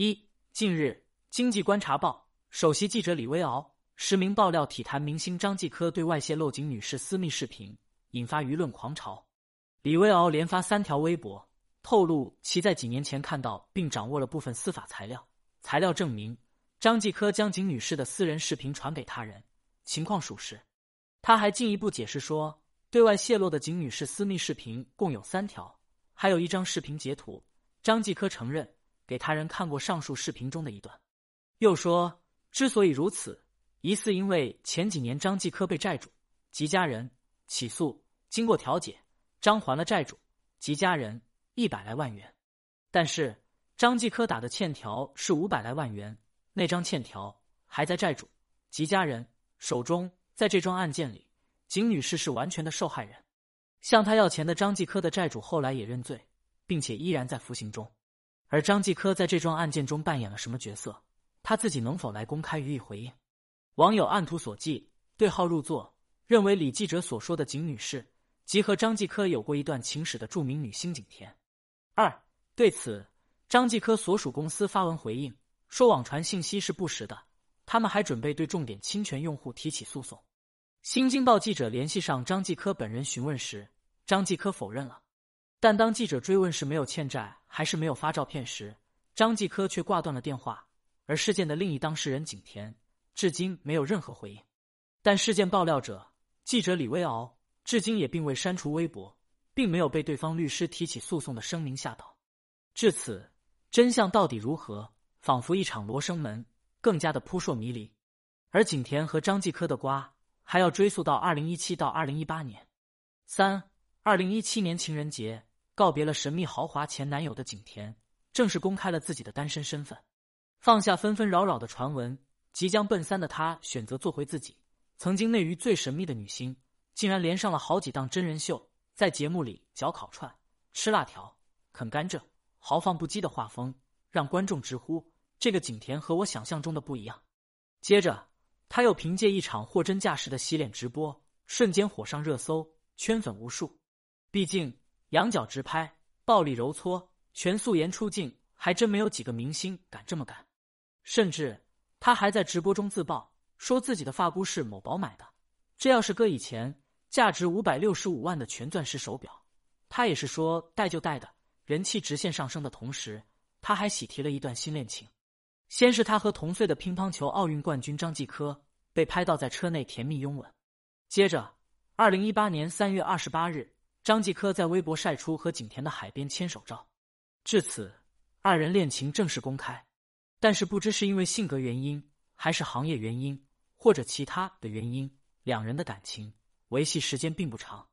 一、近日，《经济观察报》首席记者李威敖实名爆料体坛明星张继科对外泄露景女士私密视频，引发舆论狂潮。李威敖连发三条微博，透露其在几年前看到并掌握了部分司法材料，材料证明张继科将景女士的私人视频传给他人，情况属实。他还进一步解释说，对外泄露的景女士私密视频共有三条，还有一张视频截图。张继科承认。给他人看过上述视频中的一段，又说之所以如此，疑似因为前几年张继科被债主及家人起诉，经过调解，张还了债主及家人一百来万元，但是张继科打的欠条是五百来万元，那张欠条还在债主及家人手中。在这桩案件里，景女士是完全的受害人，向他要钱的张继科的债主后来也认罪，并且依然在服刑中。而张继科在这桩案件中扮演了什么角色？他自己能否来公开予以回应？网友按图索骥，对号入座，认为李记者所说的景女士即和张继科有过一段情史的著名女星景甜。二对此，张继科所属公司发文回应说，网传信息是不实的，他们还准备对重点侵权用户提起诉讼。新京报记者联系上张继科本人询问时，张继科否认了。但当记者追问是没有欠债还是没有发照片时，张继科却挂断了电话。而事件的另一当事人景甜至今没有任何回应。但事件爆料者记者李威敖至今也并未删除微博，并没有被对方律师提起诉讼的声明吓到。至此，真相到底如何，仿佛一场罗生门，更加的扑朔迷离。而景甜和张继科的瓜还要追溯到二零一七到二零一八年。三二零一七年情人节。告别了神秘豪华前男友的景甜，正式公开了自己的单身身份，放下纷纷扰扰的传闻，即将奔三的她选择做回自己。曾经内娱最神秘的女星，竟然连上了好几档真人秀，在节目里嚼烤串、吃辣条、啃甘蔗，豪放不羁的画风让观众直呼这个景甜和我想象中的不一样。接着，她又凭借一场货真价实的洗脸直播，瞬间火上热搜，圈粉无数。毕竟。仰角直拍、暴力揉搓、全素颜出镜，还真没有几个明星敢这么干。甚至他还在直播中自曝，说自己的发箍是某宝买的。这要是搁以前，价值五百六十五万的全钻石手表，他也是说戴就戴的。人气直线上升的同时，他还喜提了一段新恋情。先是他和同岁的乒乓球奥运冠军张继科被拍到在车内甜蜜拥吻，接着，二零一八年三月二十八日。张继科在微博晒出和景甜的海边牵手照，至此，二人恋情正式公开。但是不知是因为性格原因，还是行业原因，或者其他的原因，两人的感情维系时间并不长。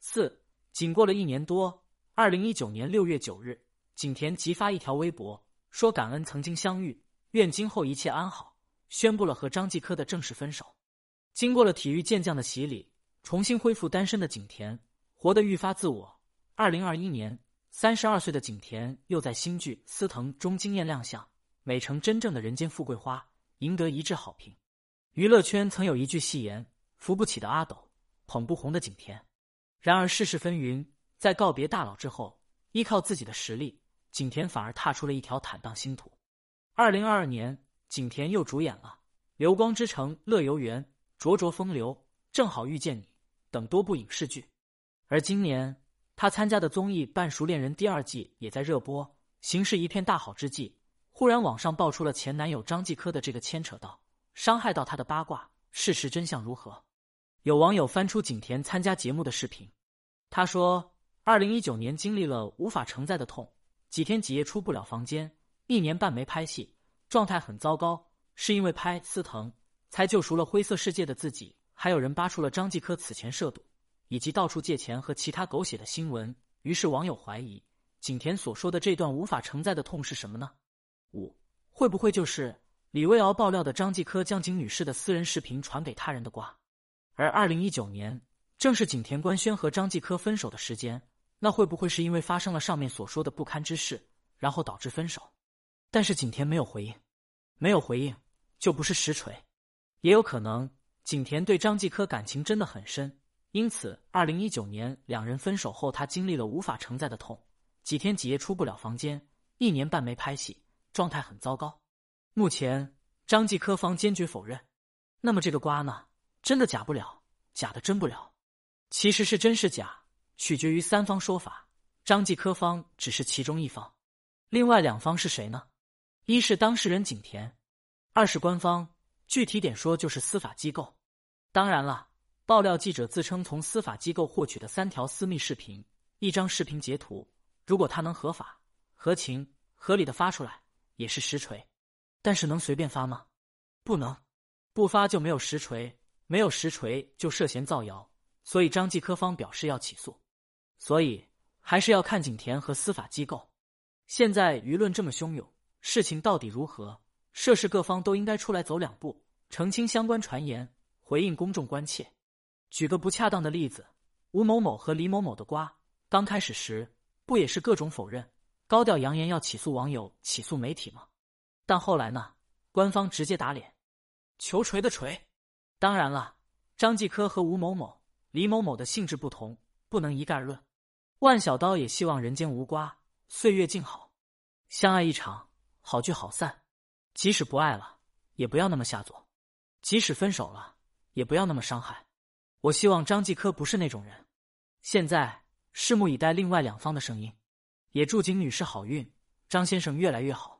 四，仅过了一年多，二零一九年六月九日，景甜即发一条微博，说感恩曾经相遇，愿今后一切安好，宣布了和张继科的正式分手。经过了体育健将的洗礼，重新恢复单身的景甜。活得愈发自我。二零二一年，三十二岁的景甜又在新剧《司藤》中惊艳亮相，美成真正的人间富贵花，赢得一致好评。娱乐圈曾有一句戏言：“扶不起的阿斗，捧不红的景甜。”然而世事纷纭，在告别大佬之后，依靠自己的实力，景甜反而踏出了一条坦荡星途。二零二二年，景甜又主演了《流光之城》《乐游原》《灼灼风流》《正好遇见你》等多部影视剧。而今年，他参加的综艺《半熟恋人》第二季也在热播，形势一片大好之际，忽然网上爆出了前男友张继科的这个牵扯到、伤害到他的八卦，事实真相如何？有网友翻出景甜参加节目的视频，他说：“二零一九年经历了无法承载的痛，几天几夜出不了房间，一年半没拍戏，状态很糟糕，是因为拍《司藤》才救赎了灰色世界的自己。”还有人扒出了张继科此前涉赌。以及到处借钱和其他狗血的新闻，于是网友怀疑景甜所说的这段无法承载的痛是什么呢？五会不会就是李薇敖爆料的张继科将景女士的私人视频传给他人的瓜？而二零一九年正是景甜官宣和张继科分手的时间，那会不会是因为发生了上面所说的不堪之事，然后导致分手？但是景甜没有回应，没有回应就不是实锤，也有可能景甜对张继科感情真的很深。因此，二零一九年两人分手后，他经历了无法承载的痛，几天几夜出不了房间，一年半没拍戏，状态很糟糕。目前张继科方坚决否认。那么这个瓜呢？真的假不了，假的真不了。其实是真是假，取决于三方说法。张继科方只是其中一方，另外两方是谁呢？一是当事人景甜，二是官方。具体点说，就是司法机构。当然了，爆料记者自称从司法机构获取的三条私密视频，一张视频截图，如果他能合法、合情、合理的发出来，也是实锤。但是能随便发吗？不能，不发就没有实锤，没有实锤就涉嫌造谣。所以张继科方表示要起诉。所以还是要看景田和司法机构。现在舆论这么汹涌，事情到底如何？涉事各方都应该出来走两步，澄清相关传言，回应公众关切。举个不恰当的例子，吴某某和李某某的瓜，刚开始时不也是各种否认，高调扬言要起诉网友、起诉媒体吗？但后来呢？官方直接打脸，求锤的锤。当然了，张继科和吴某某、李某某的性质不同，不能一概而论。万小刀也希望人间无瓜，岁月静好，相爱一场，好聚好散。即使不爱了，也不要那么下作；即使分手了，也不要那么伤害。我希望张继科不是那种人。现在拭目以待另外两方的声音，也祝景女士好运，张先生越来越好。